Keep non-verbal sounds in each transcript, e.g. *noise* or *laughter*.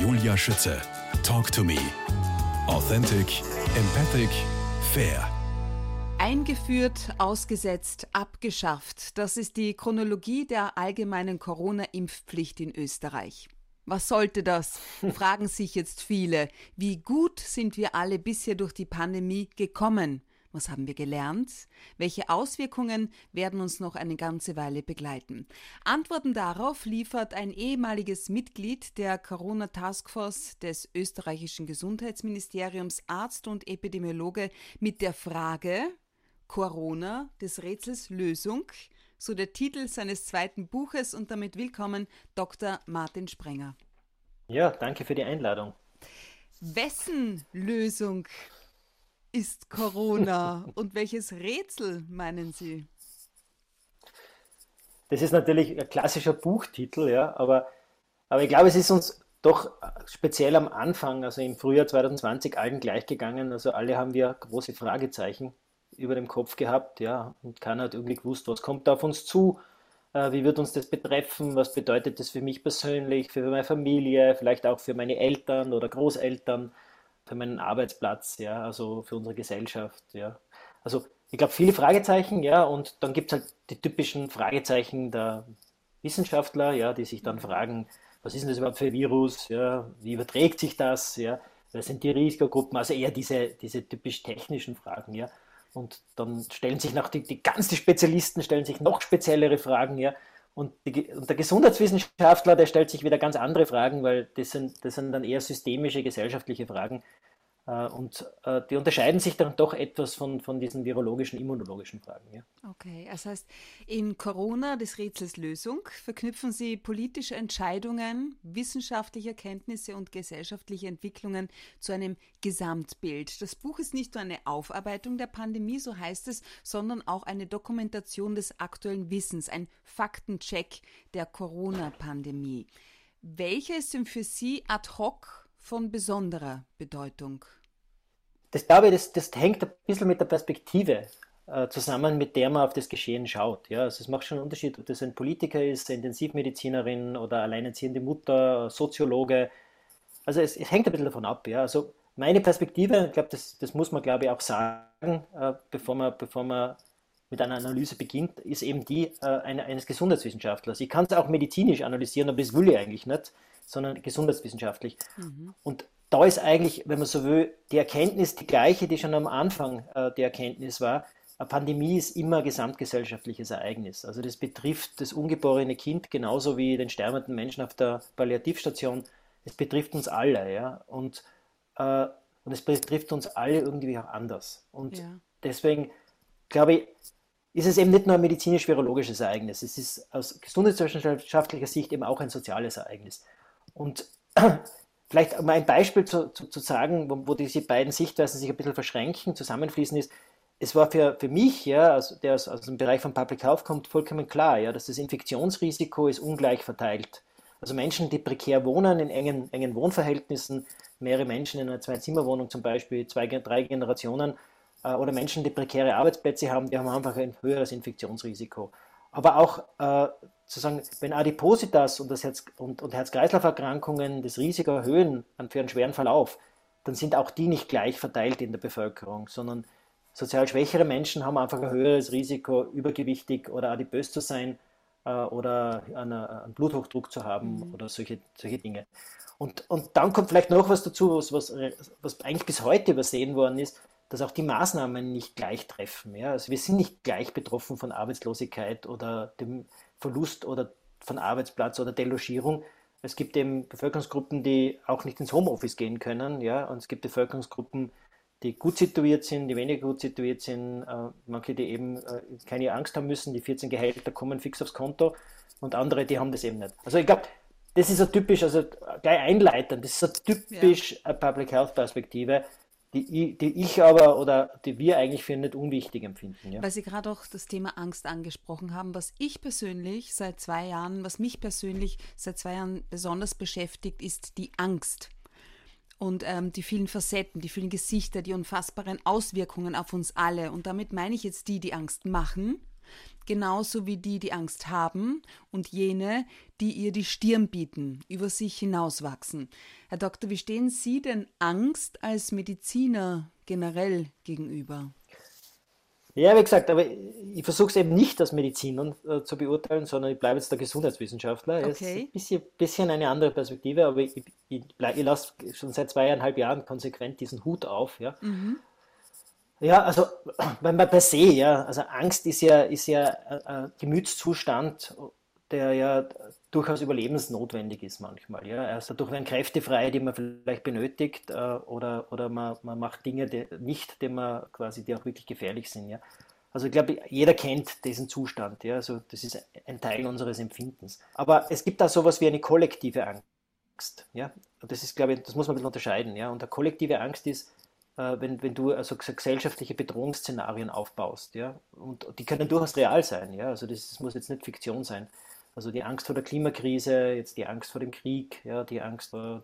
Julia Schütze. Talk to me. Authentic, empathic, fair. Eingeführt, ausgesetzt, abgeschafft. Das ist die Chronologie der allgemeinen Corona-Impfpflicht in Österreich. Was sollte das? *laughs* fragen sich jetzt viele. Wie gut sind wir alle bisher durch die Pandemie gekommen? Was haben wir gelernt? Welche Auswirkungen werden uns noch eine ganze Weile begleiten? Antworten darauf liefert ein ehemaliges Mitglied der Corona Taskforce des österreichischen Gesundheitsministeriums, Arzt und Epidemiologe mit der Frage Corona des Rätsels Lösung, so der Titel seines zweiten Buches und damit willkommen Dr. Martin Sprenger. Ja, danke für die Einladung. Wessen Lösung ist Corona und welches Rätsel meinen Sie? Das ist natürlich ein klassischer Buchtitel, ja, aber, aber ich glaube, es ist uns doch speziell am Anfang, also im Frühjahr 2020, allen gleich gegangen. Also alle haben wir große Fragezeichen über dem Kopf gehabt, ja, und keiner hat irgendwie gewusst, was kommt da auf uns zu, äh, wie wird uns das betreffen, was bedeutet das für mich persönlich, für meine Familie, vielleicht auch für meine Eltern oder Großeltern für meinen Arbeitsplatz, ja, also für unsere Gesellschaft, ja. Also ich glaube, viele Fragezeichen, ja, und dann gibt es halt die typischen Fragezeichen der Wissenschaftler, ja, die sich dann fragen, was ist denn das überhaupt für ein Virus, ja, wie überträgt sich das, ja, wer sind die Risikogruppen, also eher diese, diese typisch technischen Fragen, ja. Und dann stellen sich noch die, die ganz die Spezialisten stellen sich noch speziellere Fragen, ja. Und, die, und, der Gesundheitswissenschaftler, der stellt sich wieder ganz andere Fragen, weil das sind, das sind dann eher systemische, gesellschaftliche Fragen. Äh, und äh, die unterscheiden sich dann doch etwas von, von diesen virologischen, immunologischen Fragen. Ja. Okay, das heißt, in Corona des Rätsels Lösung verknüpfen Sie politische Entscheidungen, wissenschaftliche Erkenntnisse und gesellschaftliche Entwicklungen zu einem Gesamtbild. Das Buch ist nicht nur eine Aufarbeitung der Pandemie, so heißt es, sondern auch eine Dokumentation des aktuellen Wissens, ein Faktencheck der Corona-Pandemie. Welche ist denn für Sie ad hoc von besonderer Bedeutung? Das glaube ich, das, das hängt ein bisschen mit der Perspektive äh, zusammen, mit der man auf das Geschehen schaut. Ja, also es macht schon einen Unterschied, ob das ein Politiker ist, eine Intensivmedizinerin oder alleinerziehende Mutter, Soziologe. Also es, es hängt ein bisschen davon ab. Ja. Also meine Perspektive, ich glaube, das, das muss man, glaube ich, auch sagen, äh, bevor, man, bevor man mit einer Analyse beginnt, ist eben die äh, eine, eines Gesundheitswissenschaftlers. Ich kann es auch medizinisch analysieren, aber das will ich eigentlich nicht, sondern gesundheitswissenschaftlich. Mhm. Und da ist eigentlich, wenn man so will, die Erkenntnis die gleiche, die schon am Anfang äh, die Erkenntnis war. Eine Pandemie ist immer ein gesamtgesellschaftliches Ereignis. Also das betrifft das ungeborene Kind genauso wie den sterbenden Menschen auf der Palliativstation. Es betrifft uns alle, ja. Und, äh, und es betrifft uns alle irgendwie auch anders. Und ja. deswegen glaube ich, ist es eben nicht nur ein medizinisch-virologisches Ereignis. Es ist aus gesundheitswissenschaftlicher Sicht eben auch ein soziales Ereignis. Und Vielleicht mal ein Beispiel zu, zu, zu sagen, wo, wo, diese beiden Sichtweisen sich ein bisschen verschränken, zusammenfließen ist, es war für, für mich, ja, also der aus, aus dem Bereich von Public Health kommt, vollkommen klar, ja, dass das Infektionsrisiko ist ungleich verteilt. Also Menschen, die prekär wohnen, in engen, engen Wohnverhältnissen, mehrere Menschen in einer Zwei-Zimmer-Wohnung zum Beispiel, zwei, drei Generationen, äh, oder Menschen, die prekäre Arbeitsplätze haben, die haben einfach ein höheres Infektionsrisiko. Aber auch äh, zu sagen, wenn Adipositas und, Herz- und, und Herz-Kreislauf-Erkrankungen das Risiko erhöhen für einen schweren Verlauf, dann sind auch die nicht gleich verteilt in der Bevölkerung, sondern sozial schwächere Menschen haben einfach ein höheres Risiko, übergewichtig oder adipös zu sein äh, oder einen, einen, Bluthochdruck zu haben mhm. oder solche, solche Dinge. Und, und dann kommt vielleicht noch was dazu, was, was, was eigentlich bis heute übersehen worden ist, dass auch die Maßnahmen nicht gleich treffen. Ja? Also wir sind nicht gleich betroffen von Arbeitslosigkeit oder dem Verlust oder von Arbeitsplatz oder Delogierung. Es gibt eben Bevölkerungsgruppen, die auch nicht ins Homeoffice gehen können, ja, und es gibt Bevölkerungsgruppen, die gut situiert sind, die weniger gut situiert sind, äh, manche, die eben äh, keine Angst haben müssen, die 14 Gehälter kommen fix aufs Konto und andere, die haben das eben nicht. Also ich glaube, das ist so typisch, also gleich einleitend, das ist so typisch ja. eine Public Health Perspektive, die, die ich aber oder die wir eigentlich für nicht unwichtig empfinden. Ja? Weil Sie gerade auch das Thema Angst angesprochen haben, was ich persönlich seit zwei Jahren, was mich persönlich seit zwei Jahren besonders beschäftigt, ist die Angst. Und ähm, die vielen Facetten, die vielen Gesichter, die unfassbaren Auswirkungen auf uns alle. Und damit meine ich jetzt die, die Angst machen, genauso wie die, die Angst haben und jene, die ihr die Stirn bieten, über sich hinauswachsen. Herr Doktor, wie stehen Sie denn Angst als Mediziner generell gegenüber? Ja, wie gesagt, aber ich versuche es eben nicht als Mediziner äh, zu beurteilen, sondern ich bleibe jetzt der Gesundheitswissenschaftler. Okay. Es ist ein bisschen, bisschen, eine andere Perspektive, aber ich, ich, ich, ich lasse schon seit zweieinhalb Jahren konsequent diesen Hut auf. Ja, mhm. Ja also wenn man per se, ja, also Angst ist ja, ist ja ein Gemütszustand, der ja durchaus überlebensnotwendig ist manchmal. Ja. Also dadurch werden Kräfte frei, die man vielleicht benötigt, äh, oder, oder man, man macht Dinge die, nicht, die, man quasi, die auch wirklich gefährlich sind. Ja. Also ich glaube, jeder kennt diesen Zustand. Ja. Also das ist ein Teil unseres Empfindens. Aber es gibt da sowas wie eine kollektive Angst. Ja. Das ist, glaube ich, das muss man ein bisschen unterscheiden. Ja. Und eine kollektive Angst ist, äh, wenn, wenn du also gesellschaftliche Bedrohungsszenarien aufbaust. Ja. Und die können durchaus real sein. Ja. Also das, das muss jetzt nicht Fiktion sein. Also die Angst vor der Klimakrise, jetzt die Angst vor dem Krieg, ja, die Angst vor,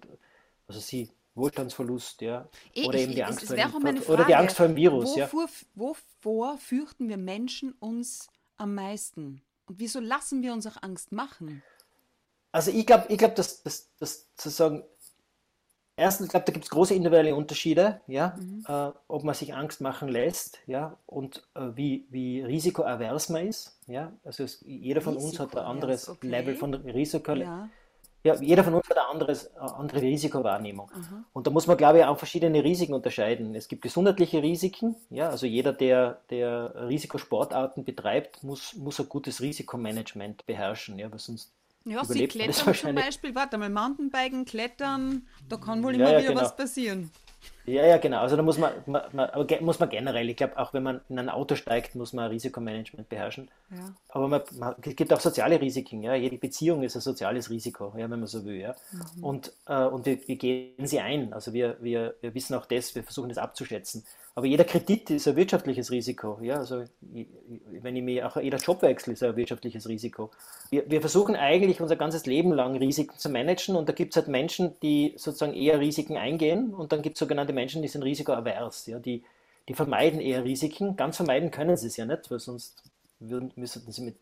also sie, Wohlstandsverlust, ja, eh, oder ich, eben die Angst, vor dem, oder die Angst vor dem Virus. Wovor, ja. wovor fürchten wir Menschen uns am meisten? Und wieso lassen wir uns auch Angst machen? Also ich glaube, ich glaub, dass, dass, dass sozusagen Erstens, ich glaube, da gibt es große individuelle Unterschiede, ja, mhm. äh, ob man sich Angst machen lässt, ja, und äh, wie, wie risikoavers man ist, ja. Also es, jeder von uns hat ein anderes okay. Level von Risiko. Ja. ja. jeder von uns hat eine anderes, eine andere Risikowahrnehmung. Mhm. Und da muss man, glaube ich, auch verschiedene Risiken unterscheiden. Es gibt gesundheitliche Risiken, ja, also jeder, der, der Risikosportarten betreibt, muss, muss ein gutes Risikomanagement beherrschen, ja, weil sonst ja, sie klettern zum Beispiel, warte mal, Mountainbiken, Klettern, da kann wohl immer ja, ja, wieder genau. was passieren. Ja, ja, genau. Also da muss man, man, man aber muss man generell, ich glaube, auch wenn man in ein Auto steigt, muss man Risikomanagement beherrschen. Ja. Aber man, man, es gibt auch soziale Risiken. Ja? Jede Beziehung ist ein soziales Risiko, ja, wenn man so will. Ja? Mhm. Und, äh, und wir, wir, gehen sie ein. Also wir, wir, wir wissen auch das, wir versuchen das abzuschätzen. Aber jeder Kredit ist ein wirtschaftliches Risiko. Ja? Also wenn ich mir auch jeder Jobwechsel ist ein wirtschaftliches Risiko. Wir, wir versuchen eigentlich unser ganzes Leben lang Risiken zu managen und da gibt es halt Menschen, die sozusagen eher Risiken eingehen und dann gibt es sogenannte Menschen, die sind risikoavers. Ja? Die, die vermeiden eher Risiken. Ganz vermeiden können sie es ja nicht, weil sonst würden, müssten sie mit,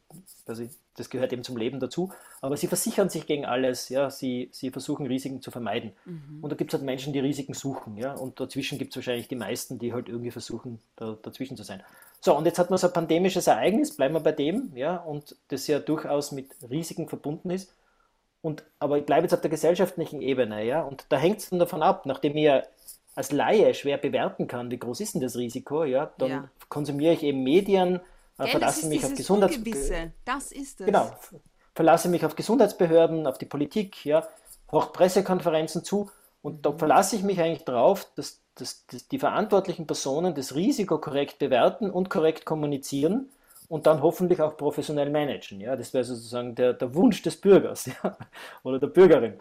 also das gehört eben zum Leben dazu, aber sie versichern sich gegen alles, ja, sie, sie versuchen Risiken zu vermeiden. Mhm. Und da gibt es halt Menschen, die Risiken suchen, ja, und dazwischen gibt es wahrscheinlich die meisten, die halt irgendwie versuchen, da, dazwischen zu sein. So, und jetzt hat man so ein pandemisches Ereignis, bleiben wir bei dem, ja, und das ja durchaus mit Risiken verbunden ist. Und, aber ich bleibe jetzt auf der gesellschaftlichen Ebene, ja, und da hängt es dann davon ab, nachdem ich ja als Laie schwer bewerten kann, wie groß ist denn das Risiko, ja, dann ja. konsumiere ich eben Medien, Gell, verlasse mich auf Gesundheits Das ist es. Genau. Verlasse mich auf Gesundheitsbehörden, auf die Politik, ja, hoch Pressekonferenzen zu und da verlasse ich mich eigentlich darauf, dass, dass, dass die verantwortlichen Personen das Risiko korrekt bewerten und korrekt kommunizieren und dann hoffentlich auch professionell managen. Ja, das wäre sozusagen der, der Wunsch des Bürgers *laughs* ja, oder der Bürgerin.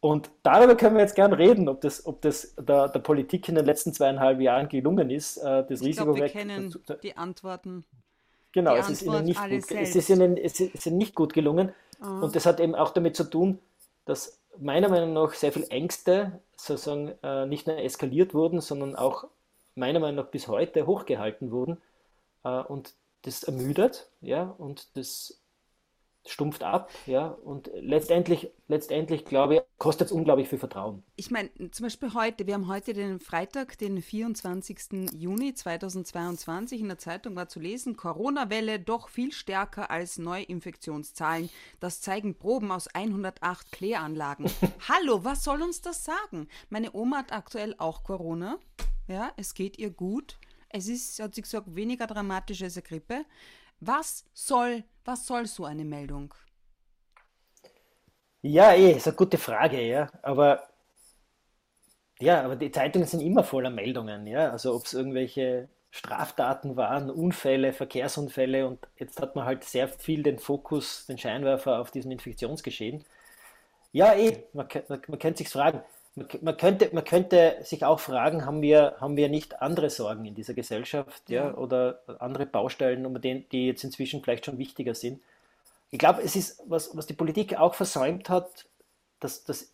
Und darüber können wir jetzt gern reden, ob das, ob das der, der Politik in den letzten zweieinhalb Jahren gelungen ist, äh, das ich Risiko glaub, wir kennen die Antworten. Genau, es ist, ihnen nicht gut, es, ist ihnen, es ist ihnen nicht gut gelungen. Mhm. Und das hat eben auch damit zu tun, dass meiner Meinung nach sehr viele Ängste sozusagen äh, nicht nur eskaliert wurden, sondern auch meiner Meinung nach bis heute hochgehalten wurden. Äh, und das ermüdet, ja, und das stumpft ab, ja, und letztendlich, letztendlich glaube ich, kostet es unglaublich viel Vertrauen. Ich meine, zum Beispiel heute, wir haben heute den Freitag, den 24. Juni 2022, in der Zeitung war zu lesen, Corona-Welle doch viel stärker als Neuinfektionszahlen. Das zeigen Proben aus 108 Kläranlagen. *laughs* Hallo, was soll uns das sagen? Meine Oma hat aktuell auch Corona. Ja, es geht ihr gut. Es ist, hat sie gesagt, weniger dramatisch als eine Grippe. Was soll, was soll so eine Meldung? Ja, eh, ist eine gute Frage, ja. Aber ja, aber die Zeitungen sind immer voller Meldungen, ja. Also ob es irgendwelche Straftaten waren, Unfälle, Verkehrsunfälle und jetzt hat man halt sehr viel den Fokus, den Scheinwerfer auf diesem Infektionsgeschehen. Ja, eh, man, man, man könnte sich fragen, man könnte, man könnte sich auch fragen, haben wir, haben wir nicht andere Sorgen in dieser Gesellschaft ja, ja oder andere Baustellen, um den, die jetzt inzwischen vielleicht schon wichtiger sind? Ich glaube, es ist, was, was die Politik auch versäumt hat, dass, dass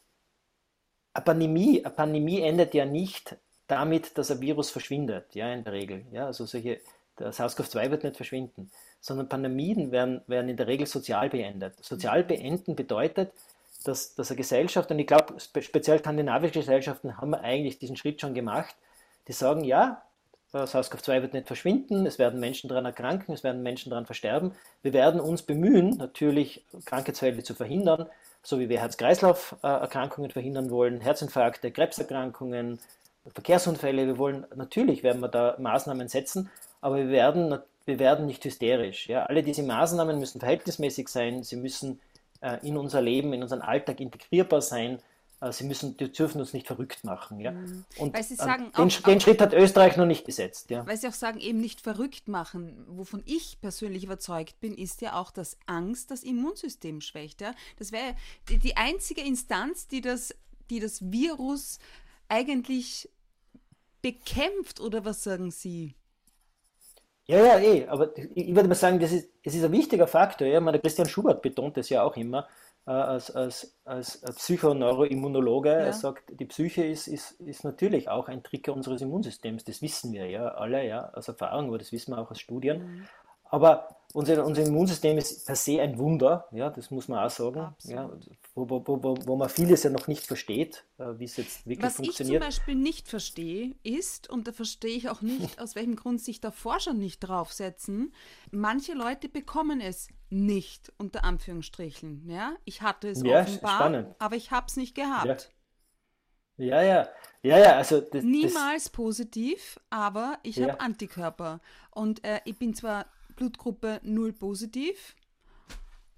eine, Pandemie, eine Pandemie endet ja nicht damit, dass ein Virus verschwindet, ja, in der Regel. Ja, also solche Das SARS-CoV-2 wird nicht verschwinden, sondern Pandemien werden, werden in der Regel sozial beendet. Sozial beenden bedeutet, dass, dass eine Gesellschaft, und ich glaube, speziell skandinavische Gesellschaften haben eigentlich diesen Schritt schon gemacht, die sagen, ja, SARS-CoV-2 wird nicht verschwinden, es werden Menschen daran erkranken, es werden Menschen daran versterben. Wir werden uns bemühen, natürlich Krankheitsfälle zu verhindern, so wie wir Herz-Kreislauf-Erkrankungen verhindern wollen, Herzinfarkte, Krebserkrankungen, Verkehrsunfälle. Wir wollen, natürlich werden wir da Maßnahmen setzen, aber wir werden, wir werden nicht hysterisch. Ja? Alle diese Maßnahmen müssen verhältnismäßig sein, sie müssen äh, in unser Leben, in unseren Alltag integrierbar sein. Äh, sie müssen, die dürfen uns nicht verrückt machen. Ja? Mhm. Und weil Sie sagen, den, auch, den Schritt hat Österreich noch nicht gesetzt. Ja? Weil Sie auch sagen, eben nicht verrückt machen. Wovon ich persönlich überzeugt bin, ist ja auch, dass Angst das Immunsystem schwächt. Ja? Das wäre die, die einzige Instanz, die das, die das Virus eigentlich bekämpft, oder was sagen Sie? Ja, ja, eh, aber ich würde mal sagen, das ist, das ist ein wichtiger Faktor. Ja? Meine, Christian Schubert betont das ja auch immer äh, als, als, als Psychoneuroimmunologe. Ja. Er sagt, die Psyche ist, ist, ist natürlich auch ein Trigger unseres Immunsystems. Das wissen wir ja alle ja, aus Erfahrung, aber das wissen wir auch aus Studien. Mhm. Aber unser, unser Immunsystem ist per se ein Wunder, ja, das muss man auch sagen, ja, wo, wo, wo, wo man vieles ja noch nicht versteht, äh, wie es jetzt wirklich Was funktioniert. Was ich zum Beispiel nicht verstehe, ist, und da verstehe ich auch nicht, *laughs* aus welchem Grund sich da Forscher nicht draufsetzen, manche Leute bekommen es nicht, unter Anführungsstrichen. Ja? Ich hatte es ja, offenbar, spannend. aber ich habe es nicht gehabt. Ja. ja, ja. Ja, ja, also das, Niemals das, positiv, aber ich ja. habe Antikörper. Und äh, ich bin zwar Blutgruppe 0 positiv.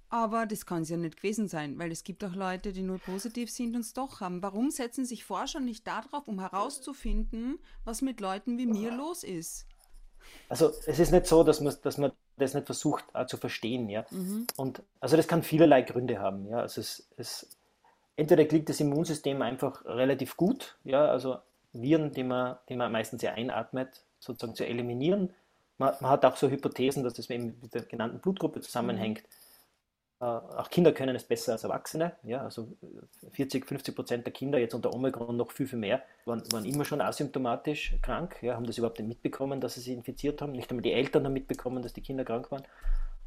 Aber das kann es ja nicht gewesen sein, weil es gibt auch Leute, die null positiv sind und es doch haben. Warum setzen sich Forscher nicht darauf, um herauszufinden, was mit Leuten wie mir los ist? Also es ist nicht so, dass man, dass man das nicht versucht äh, zu verstehen, ja. Mhm. Und also das kann vielerlei Gründe haben, ja. Also es, es entweder klingt das Immunsystem einfach relativ gut, ja, also Viren, die man, die man meistens ja einatmet, sozusagen zu eliminieren man, man, hat auch so Hypothesen, dass das eben mit der genannten Blutgruppe zusammenhängt. Mhm. Äh, auch Kinder können es besser als Erwachsene. Ja, also 40, 50 Prozent der Kinder, jetzt unter Omikron noch viel, viel mehr, waren, waren immer schon asymptomatisch krank, ja, haben das überhaupt nicht mitbekommen, dass sie sich infiziert haben. Nicht einmal die Eltern haben mitbekommen, dass die Kinder krank waren.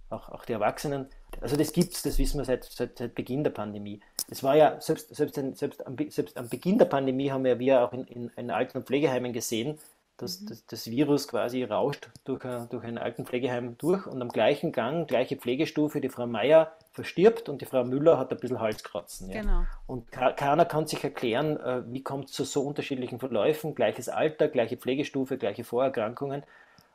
Auch, auch die Erwachsenen. Also das gibt es, das wissen wir seit, seit, seit, Beginn der Pandemie. Es war ja, selbst, selbst, selbst, am, selbst am Beginn der Pandemie haben wir, wir auch in, in, in Alten- und Pflegeheimen gesehen, dass mhm. das, das, Virus quasi rauscht durch ein, durch ein Altenpflegeheim durch und am gleichen Gang, gleiche Pflegestufe, die Frau Meier verstirbt und die Frau Müller hat ein bisschen Halskratzen. Ja. Genau. Und keiner kann sich erklären, äh, wie kommt es zu so unterschiedlichen Verläufen, gleiches Alter, gleiche Pflegestufe, gleiche Vorerkrankungen.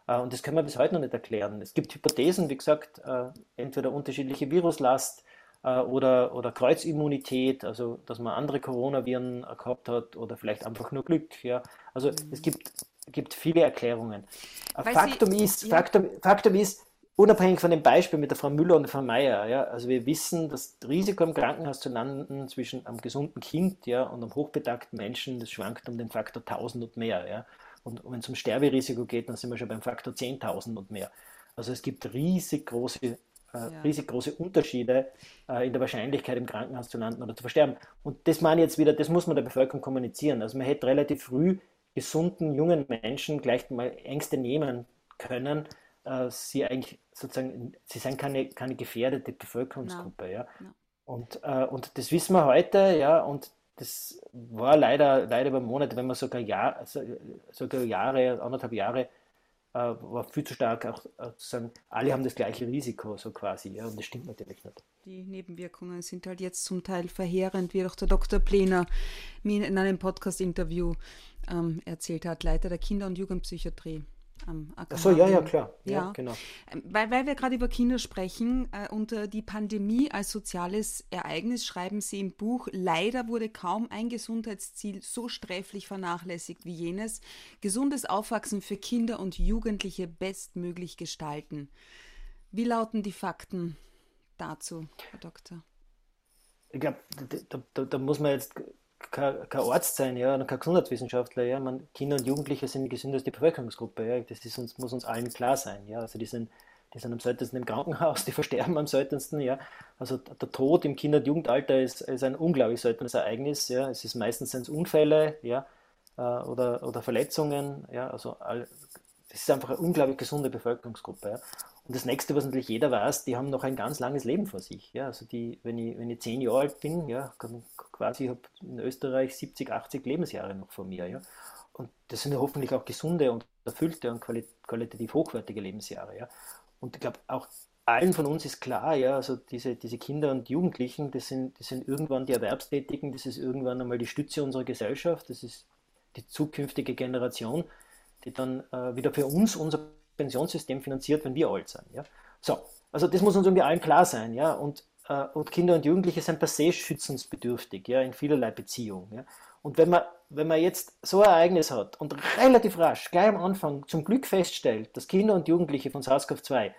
Äh, und das können wir bis heute noch nicht erklären. Es gibt Hypothesen, wie gesagt, äh, entweder unterschiedliche Viruslast, oder, oder Kreuzimmunität, also dass man andere Coronaviren gehabt hat oder vielleicht einfach nur Glück. Ja. Also mhm. es gibt gibt viele Erklärungen. Faktum, Sie, ist, ja. Faktum, Faktum ist, unabhängig von dem Beispiel mit der Frau Müller und der Frau Meier, ja, also wir wissen, das Risiko im Krankenhaus zu landen zwischen einem gesunden Kind ja, und einem hochbetagten Menschen, das schwankt um den Faktor 1000 und mehr. Ja. Und wenn es um Sterberisiko geht, dann sind wir schon beim Faktor 10.000 und mehr. Also es gibt riesig große, äh, ja. riesig große Unterschiede äh, in der Wahrscheinlichkeit, im Krankenhaus zu landen oder zu versterben. Und das meine ich jetzt wieder, das muss man der Bevölkerung kommunizieren. Also man hätte relativ früh gesunden jungen Menschen gleich mal Ängste nehmen können, äh, sie eigentlich sozusagen, sie sind keine, keine gefährdete Bevölkerungsgruppe. No. Ja. No. Und, äh, und das wissen wir heute, ja, und das war leider, leider über Monate, wenn man sogar, Jahr, sogar Jahre, anderthalb Jahre, war viel zu stark auch äh, zu sagen, alle haben das gleiche Risiko, so quasi, ja, und das stimmt natürlich nicht. Die Nebenwirkungen sind halt jetzt zum Teil verheerend, wie auch der Dr. Plener mir in einem Podcast-Interview ähm, erzählt hat, Leiter der Kinder- und Jugendpsychiatrie am AKH. Achso, ja, ja, klar. Ja, ja. genau. Ähm, weil, weil wir gerade über Kinder sprechen äh, äh, die Pandemie als soziales Ereignis schreiben Sie im Buch, leider wurde kaum ein Gesundheitsziel so sträflich vernachlässigt wie jenes, gesundes Aufwachsen für Kinder und Jugendliche bestmöglich gestalten. Wie lauten die Fakten dazu, Herr Doktor? Ich glaube, da, da, da muss man jetzt kein, Arzt sein, ja, und kein Gesundheitswissenschaftler, ja. Man, Kinder und Jugendliche sind die gesündeste Bevölkerungsgruppe, ja. Das ist uns, muss uns allen klar sein, ja. Also die sind, die sind am seltensten im Krankenhaus, *laughs* die versterben am seltensten, ja. Also der Tod im Kinder- und Jugendalter ist, ist ein unglaublich seltenes Ereignis, ja. Es ist meistens sind Unfälle, ja, äh, oder, oder Verletzungen, ja. Also Das ist einfach eine unglaublich gesunde Bevölkerungsgruppe. Ja. Und das nächste, was natürlich jeder weiß, die haben noch ein ganz langes Leben vor sich. Ja. Also die, wenn ich, wenn ich zehn Jahre alt bin, ja, quasi habe in Österreich 70, 80 Lebensjahre noch vor mir. Ja. Und das sind ja hoffentlich auch gesunde und erfüllte und qualitativ hochwertige Lebensjahre. Ja. Und ich glaube, auch allen von uns ist klar, ja, also diese, diese Kinder und Jugendlichen, das sind, das sind irgendwann die Erwerbstätigen, das ist irgendwann einmal die Stütze unserer Gesellschaft, das ist die zukünftige Generation, die dann äh, wieder für uns unser Pensionssystem finanziert, wenn wir alt sind. Ja. So, also das muss uns irgendwie allen klar sein, ja, und, äh, und Kinder und Jugendliche sind per se schützensbedürftig, ja, in vielerlei Beziehungen. Ja. Und wenn man, wenn man jetzt so ein Ereignis hat und relativ rasch, gleich am Anfang, zum Glück feststellt, dass Kinder und Jugendliche von SARS-CoV-2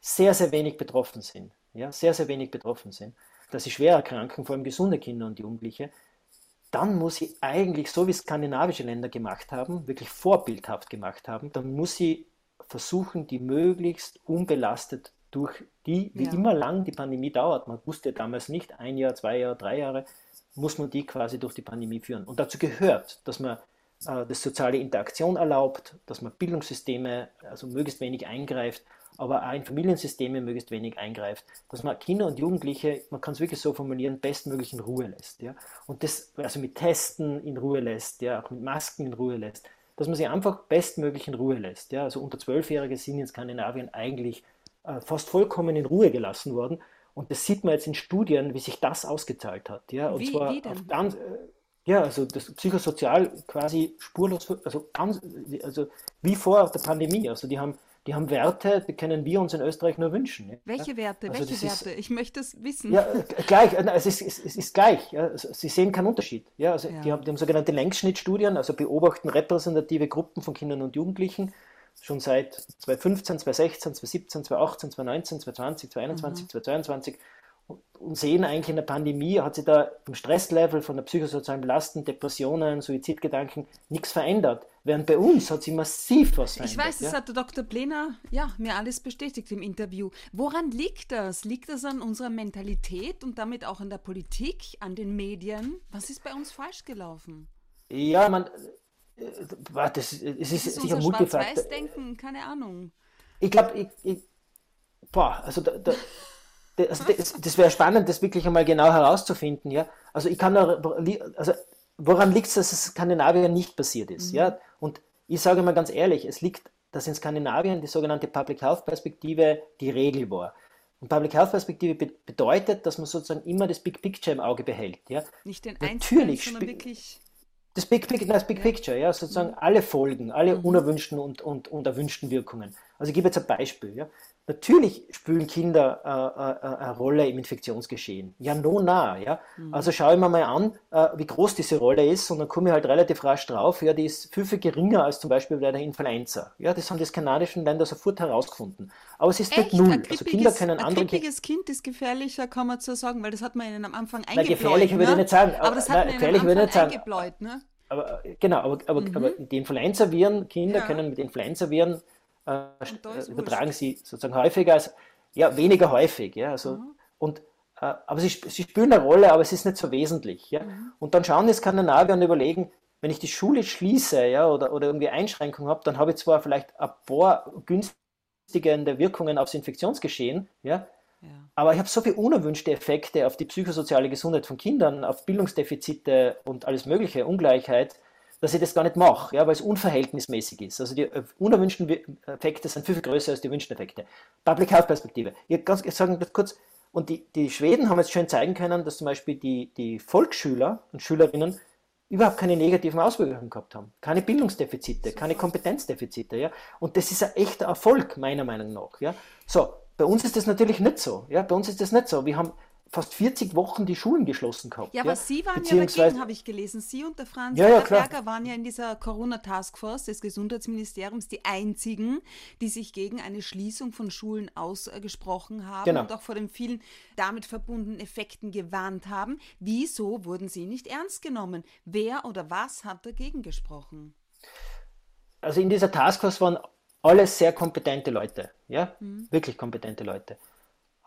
sehr, sehr wenig betroffen sind. Ja, sehr, sehr wenig betroffen sind. Dass sie schwer erkranken, vor allem gesunde Kinder und Jugendliche. Dann muss sie eigentlich, so wie skandinavische Länder gemacht haben, wirklich vorbildhaft gemacht haben, dann muss sie versuchen, die möglichst unbelastet durch die, wie ja. immer lang die Pandemie dauert, man wusste damals nicht, ein Jahr, zwei Jahre, drei Jahre, muss man die quasi durch die Pandemie führen. Und dazu gehört, dass man äh, das soziale Interaktion erlaubt, dass man Bildungssysteme also möglichst wenig eingreift, aber auch in Familiensysteme möglichst wenig eingreift, dass man Kinder und Jugendliche, man kann es wirklich so formulieren, bestmöglich in Ruhe lässt. Ja? Und das, also mit Testen in Ruhe lässt, ja, auch mit Masken in Ruhe lässt, dass man sie einfach bestmöglich in Ruhe lässt. Ja? Also unter Zwölfjährige sind in Skandinavien eigentlich äh, fast vollkommen in Ruhe gelassen worden. Und das sieht man jetzt in Studien, wie sich das ausgezahlt hat. Ja? Und wie, zwar wie auf ganz, äh, ja, also das psychosozial quasi spurlos, also, also wie vor der Pandemie. Also die haben die haben Werte, die können wir uns in Österreich nur wünschen. Ja? Welche Werte? Also Welche Werte? Ist, ich möchte es wissen. Ja, gleich, es ist, es ist gleich. Ja? Also Sie sehen keinen Unterschied. Ja? Also ja. Die, haben, die haben sogenannte Längsschnittstudien, also beobachten repräsentative Gruppen von Kindern und Jugendlichen schon seit 2015, 2016, 2017, 2018, 2019, 2020, 2021, mhm. 2022 und sehen eigentlich in der Pandemie, hat sich da im Stresslevel von der psychosozialen Belastung, Depressionen, Suizidgedanken nichts verändert. Während bei uns hat sich massiv was verändert. Ich weiß, das hat der Dr. Plener ja, mir alles bestätigt im Interview. Woran liegt das? Liegt das an unserer Mentalität und damit auch an der Politik, an den Medien? Was ist bei uns falsch gelaufen? Ja, man, äh, das, es ist, ist sicher multifaktor. denken keine Ahnung. Ich glaube, ich, ich, boah, also da, da *laughs* das, das, das wäre spannend, das wirklich einmal genau herauszufinden. Ja? Also ich kann da, also woran liegt es, dass es Skandinavien nicht passiert ist? Mhm. Ja? Und ich sage mal ganz ehrlich, es liegt, dass in Skandinavien die sogenannte Public Health Perspektive die Regel war. Und Public Health Perspektive be bedeutet, dass man sozusagen immer das Big Picture im Auge behält. Ja? Nicht den Einzelnen, sondern wirklich das Big, Big, das Big Picture, ja, sozusagen mhm. alle Folgen, alle mhm. unerwünschten und, und, und erwünschten Wirkungen. Also ich gebe jetzt ein Beispiel. Ja. Natürlich spielen Kinder äh, äh, äh, eine Rolle im Infektionsgeschehen. Ja, no, na. Ja. Mhm. Also schaue ich mir mal an, äh, wie groß diese Rolle ist und dann komme ich halt relativ rasch drauf. Ja, die ist viel, viel geringer als zum Beispiel bei der Influenza. Ja, das haben die skandinavischen Länder sofort herausgefunden. Aber es ist Echt? nicht null. Also Kinder können andere. Ein krippiges Kind ist gefährlicher, kann man so sagen, weil das hat man ihnen am Anfang eingebläut. Na, gefährlich ne? würde ich nicht sagen. Aber, das hat na, man ihnen am Anfang eingebläut, ne? Aber, genau, aber, aber, mhm. aber die Influenza-Viren, Kinder ja. können mit Influenza-Viren äh, übertragen wurscht. sie sozusagen häufiger als, ja, weniger häufig, ja, also, mhm. und, äh, aber sie, sie spielen eine Rolle, aber es ist nicht so wesentlich, ja, mhm. und dann schauen die Skandinavier und überlegen, wenn ich die Schule schließe, ja, oder, oder irgendwie Einschränkungen habe, dann habe ich zwar vielleicht ein paar günstigende Wirkungen aufs Infektionsgeschehen, ja, Aber ich habe so viele unerwünschte Effekte auf die psychosoziale Gesundheit von Kindern, auf Bildungsdefizite und alles mögliche, Ungleichheit, dass ich das gar nicht mache, ja, weil es unverhältnismäßig ist. Also die äh, unerwünschten Effekte sind viel, viel größer als die erwünschten Effekte. Public Health Perspektive. Ich, ganz, ich sage kurz, und die, die Schweden haben jetzt schön zeigen können, dass zum Beispiel die, die Volksschüler und Schülerinnen überhaupt keine negativen Auswirkungen gehabt haben. Keine Bildungsdefizite, keine Kompetenzdefizite. Ja? Und das ist ein echter Erfolg, meiner Meinung nach. Ja? So, bei uns ist das natürlich nicht so. Ja? Bei uns ist das nicht so. Wir haben fast 40 Wochen die Schulen geschlossen gehabt. Ja, aber ja? Sie waren ja dagegen, habe ich gelesen. Sie und der Franz ja, ja, Berger waren ja in dieser Corona-Taskforce des Gesundheitsministeriums die einzigen, die sich gegen eine Schließung von Schulen ausgesprochen haben genau. und auch vor den vielen damit verbundenen Effekten gewarnt haben. Wieso wurden Sie nicht ernst genommen? Wer oder was hat dagegen gesprochen? Also in dieser Taskforce waren alles sehr kompetente Leute, ja, mhm. wirklich kompetente Leute.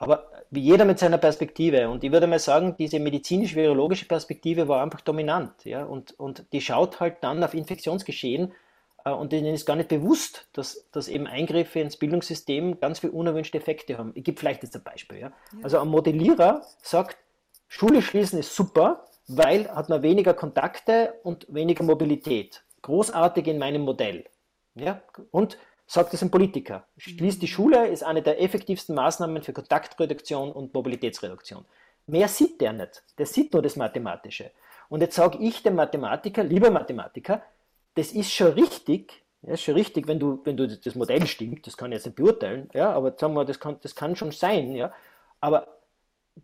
Aber wie jeder mit seiner Perspektive. Und ich würde mal sagen, diese medizinisch-virologische Perspektive war einfach dominant. Ja? Und, und die schaut halt dann auf Infektionsgeschehen äh, und denen ist gar nicht bewusst, dass, dass eben Eingriffe ins Bildungssystem ganz viele unerwünschte Effekte haben. Ich gebe vielleicht jetzt ein Beispiel. Ja? ja. Also ein Modellierer sagt, Schule schließen ist super, weil hat man weniger Kontakte und weniger Mobilität. Großartig in meinem Modell. Ja? Und sagt es ein Politiker. Schließt die mhm. Schule ist eine der effektivsten Maßnahmen für Kontaktreduktion und Mobilitätsreduktion. Mehr sieht der nicht. Der sieht nur das Mathematische. Und jetzt sage ich dem Mathematiker, lieber Mathematiker, das ist schon richtig, ja, ist schon richtig, wenn du, wenn du das Modell stimmt, das kann ich jetzt nicht beurteilen, ja, aber sagen wir, das kann, das kann schon sein, ja, aber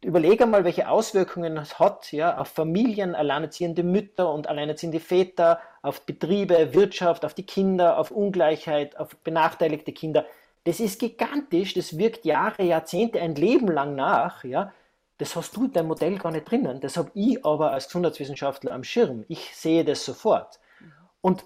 überlege mal, welche Auswirkungen es hat, ja, auf Familien, alleinerziehende Mütter und alleinerziehende Väter, auf Betriebe, Wirtschaft, auf die Kinder, auf Ungleichheit, auf benachteiligte Kinder. Das ist gigantisch, das wirkt Jahre, Jahrzehnte, ein Leben lang nach, ja. Das hast du in deinem Modell gar nicht drinnen. Das habe ich aber als Gesundheitswissenschaftler am Schirm. Ich sehe das sofort. Und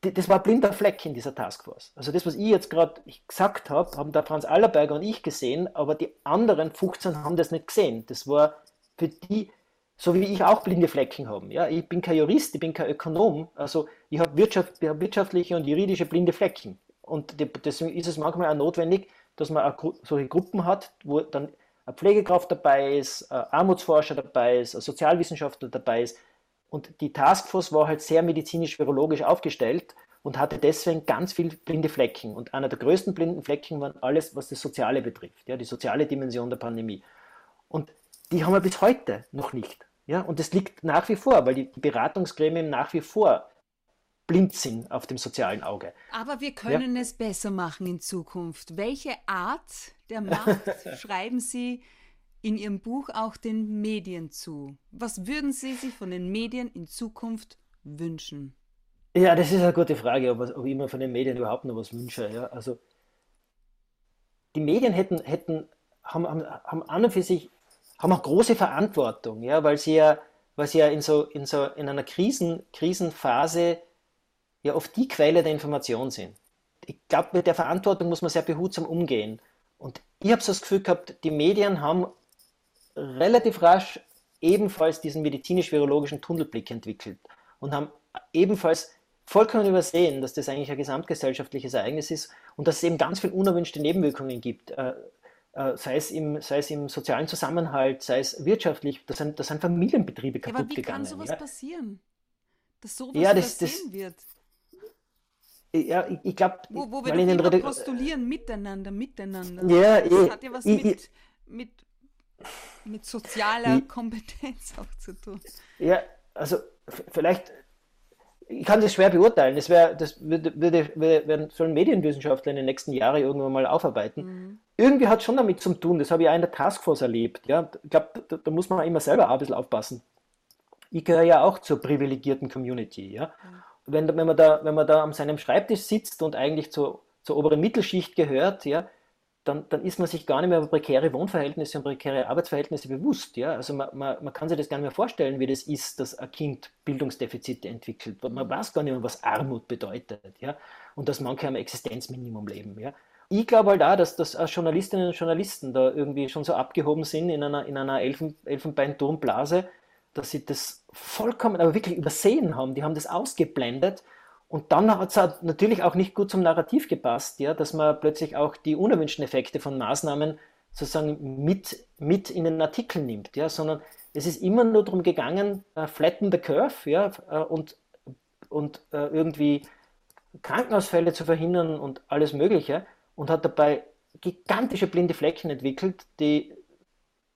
das war ein blinder Fleck in dieser Taskforce. Also das, was ich jetzt gerade gesagt habe, haben der Franz Allerberger und ich gesehen, aber die anderen 15 haben das nicht gesehen. Das war für die, so wie ich auch blinde Flecken habe. Ja, ich bin kein Jurist, ich bin kein Ökonom, also ich habe Wirtschaft, hab wirtschaftliche und juridische blinde Flecken. Und deswegen ist es manchmal auch notwendig, dass man solche Gruppen hat, wo dann eine Pflegekraft dabei ist, ein Armutsforscher dabei ist, ein Sozialwissenschaftler dabei ist, und die Taskforce war halt sehr medizinisch-virologisch aufgestellt und hatte deswegen ganz viele blinde Flecken. Und einer der größten blinden Flecken waren alles, was das Soziale betrifft, ja, die soziale Dimension der Pandemie. Und die haben wir bis heute noch nicht. Ja, und das liegt nach wie vor, weil die Beratungsgremien nach wie vor blind sind auf dem sozialen Auge. Aber wir können ja? es besser machen in Zukunft. Welche Art der Macht *laughs* schreiben Sie in Ihrem Buch auch den Medien zu. Was würden Sie sich von den Medien in Zukunft wünschen? Ja, das ist eine gute Frage, ob, ob ich mir von den Medien überhaupt noch was wünsche. Ja, also die Medien hätten, hätten haben, haben, haben an und für sich haben auch große Verantwortung, ja, weil sie ja, weil sie ja in so, in so in einer Krisen, Krisenphase ja oft die Quelle der Information sind. Ich glaube, mit der Verantwortung muss man sehr behutsam umgehen. Und ich habe so das Gefühl gehabt, die Medien haben relativ rasch ebenfalls diesen medizinisch-virologischen Tunnelblick entwickelt und haben ebenfalls vollkommen übersehen, dass das eigentlich ein gesamtgesellschaftliches Ereignis ist und dass es eben ganz viele unerwünschte Nebenwirkungen gibt. Äh, äh, sei es, im, sei es im sozialen Zusammenhalt, sei es wirtschaftlich, da sind, da sind Familienbetriebe kaputt ja, aber wie gegangen. Wie kann sowas ja? passieren? Dass sowas ja, das, passieren das, wird? Ja, ich, ich glaube... Wo, wo wir doch immer postulieren, miteinander, miteinander. Ja, das ich, hat ja was ich, mit, mit mit sozialer Kompetenz *laughs* auch zu tun. Ja, also vielleicht, ich kann das schwer beurteilen. Das, wär, das würde, würde, würde, sollen Medienwissenschaftler in den nächsten Jahren irgendwann mal aufarbeiten. Mhm. Irgendwie hat es schon damit zu tun, das habe ich auch in der Taskforce erlebt. Ja? Ich glaube, da, da, muss man immer selber auch ein bisschen aufpassen. Ich gehöre ja auch zur privilegierten Community. Ja? Mhm. Wenn, wenn, man da, wenn man da an seinem Schreibtisch sitzt und eigentlich zur, zur oberen Mittelschicht gehört, ja, dann, dann ist man sich gar nicht mehr über prekäre Wohnverhältnisse und prekäre Arbeitsverhältnisse bewusst. Ja? Also man, man, man kann sich das gar nicht mehr vorstellen, wie das ist, dass ein Kind Bildungsdefizite entwickelt. Man weiß gar nicht mehr, was Armut bedeutet. Ja? Und dass manche am Existenzminimum leben. Ja? Ich glaube halt auch, dass, dass Journalistinnen und Journalisten da irgendwie schon so abgehoben sind in einer, in einer Elfen, Elfenbeinturmblase, dass sie das vollkommen, aber wirklich übersehen haben. Die haben das ausgeblendet und dann hat es natürlich auch nicht gut zum Narrativ gepasst, ja, dass man plötzlich auch die unerwünschten Effekte von Maßnahmen sozusagen mit, mit in den Artikel nimmt, ja, sondern es ist immer nur darum gegangen, uh, flatten the curve, ja, uh, und, und uh, irgendwie Krankenausfälle zu verhindern und alles Mögliche und hat dabei gigantische blinde Flecken entwickelt, die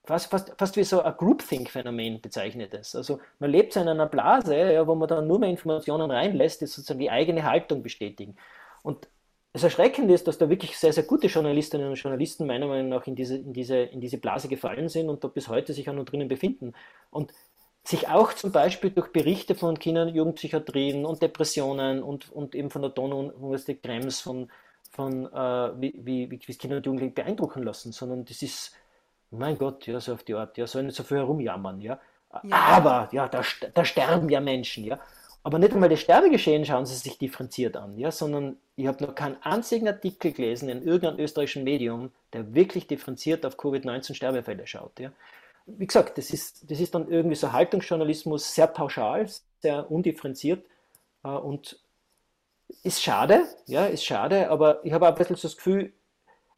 fast, fast, fast wie so ein Groupthink-Phänomen bezeichnet es. Also man lebt so in einer Blase, ja, wo man dann nur mehr Informationen reinlässt, die sozusagen die eigene Haltung bestätigen. Und das Erschreckende ist, dass da wirklich sehr, sehr gute Journalistinnen und Journalisten meiner Meinung nach in diese, in diese, in diese Blase gefallen sind und da bis heute sich auch noch drinnen befinden. Und sich auch zum Beispiel durch Berichte von Kinder- und Jugendpsychiatrien und Depressionen und, und eben von der Donau-Universität Krems von, von äh, wie, wie, wie Kinder und Jugendliche beeindrucken lassen, sondern das ist mein Gott, ja, so auf die Art, ja, sollen nicht so viel herumjammern, ja. ja. Aber, ja, da, da sterben ja Menschen, ja. Aber nicht einmal das Sterbegeschehen schauen Sie sich differenziert an, ja, sondern ich habe noch keinen einzigen Artikel gelesen in irgendeinem österreichischen Medium, der wirklich differenziert auf Covid-19-Sterbefälle schaut, ja. Wie gesagt, das ist, das ist dann irgendwie so Haltungsjournalismus, sehr pauschal, sehr undifferenziert äh, und ist schade, ja, ist schade, aber ich habe auch ein bisschen so das Gefühl,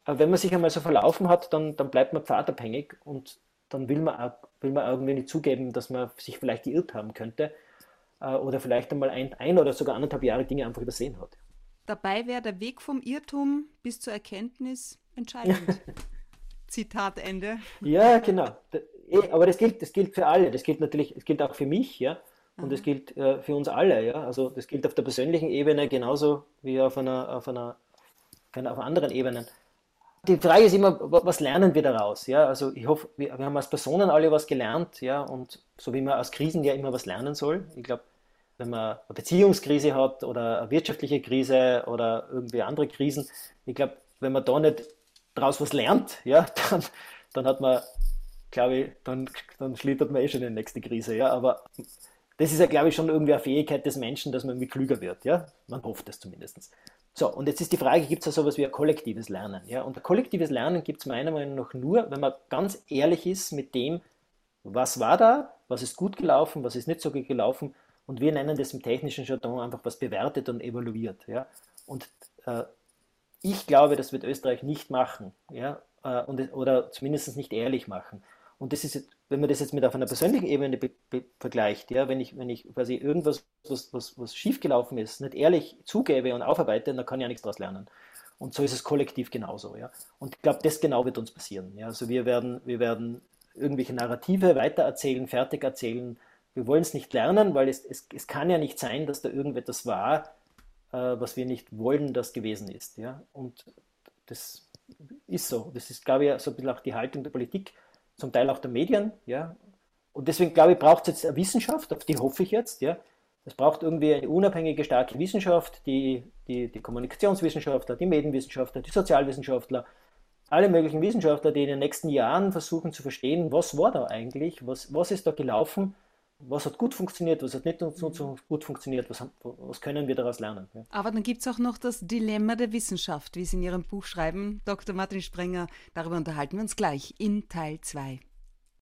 wenn man sich einmal so verlaufen hat, dann, dann bleibt man pfadabhängig und dann will man, auch, will man irgendwie nicht zugeben, dass man sich vielleicht geirrt haben könnte äh, oder vielleicht einmal ein, ein oder sogar anderthalb Jahre Dinge einfach übersehen hat. Dabei wäre der Weg vom Irrtum bis zur Erkenntnis entscheidend. *laughs* Zitat Ende. Ja, genau. Eh, aber das gilt, das gilt für alle. Das gilt natürlich, es gilt auch für mich, ja. Und das gilt äh, für uns alle, ja. Also das gilt auf der persönlichen Ebene genauso wie auf einer, auf einer, auf anderen Ebenen. Die Frage ist immer, was lernen wir daraus? Ja, also ich hoffe, wir, wir haben als Personen alle was gelernt, ja, und so wie man aus Krisen ja immer was lernen soll. Ich glaube, wenn man eine Beziehungskrise hat oder eine wirtschaftliche Krise oder irgendwie andere Krisen, ich glaube, wenn man da nicht daraus was lernt, ja, *laughs* dann, dann hat man, glaube ich, dann, dann schlittert man eh schon in die nächste Krise, ja, aber das ist ja, glaube ich, schon irgendwie eine Fähigkeit des Menschen, dass man irgendwie klüger wird, ja, man hofft es zumindest. So, und jetzt ist die Frage, gibt es da sowas wie ein kollektives Lernen, ja, und ein kollektives Lernen gibt es meiner Meinung nach nur, wenn man ganz ehrlich ist mit dem, was war da, was ist gut gelaufen, was ist nicht so gut gelaufen und wir nennen das im technischen Jargon einfach was bewertet und evaluiert, ja, und äh, ich glaube, das wird Österreich nicht machen, ja, äh, und, oder zumindest nicht ehrlich machen. Und das ist, wenn man das jetzt mit auf einer persönlichen Ebene vergleicht, ja, wenn ich, wenn ich quasi irgendwas, was, was, was schiefgelaufen ist, nicht ehrlich zugebe und aufarbeite, dann kann ich ja nichts daraus lernen. Und so ist es kollektiv genauso, ja. Und ich glaube, das genau wird uns passieren. Ja. Also wir werden, wir werden irgendwelche Narrative weitererzählen, fertig erzählen. Wir wollen es nicht lernen, weil es, es, es kann ja nicht sein, dass da irgendetwas war, äh, was wir nicht wollen, das gewesen ist. Ja? Und das ist so. Das ist, glaube ich, so ein bisschen auch die Haltung der Politik, zum Teil auch der Medien. Ja? Und deswegen, glaube ich, braucht es jetzt eine Wissenschaft, auf die hoffe ich jetzt. Ja? Es braucht irgendwie eine unabhängige, starke Wissenschaft, die, die, die Kommunikationswissenschaftler, die Medienwissenschaftler, die Sozialwissenschaftler, alle möglichen Wissenschaftler, die in den nächsten Jahren versuchen zu verstehen, was war da eigentlich, was, was ist da gelaufen was hat gut funktioniert, was hat nicht so gut funktioniert, was, was können wir daraus lernen. Ja. Aber dann gibt es auch noch das Dilemma der Wissenschaft, wie Sie in Ihrem Buch schreiben, Dr. Martin Sprenger. Darüber unterhalten wir uns gleich in Teil 2.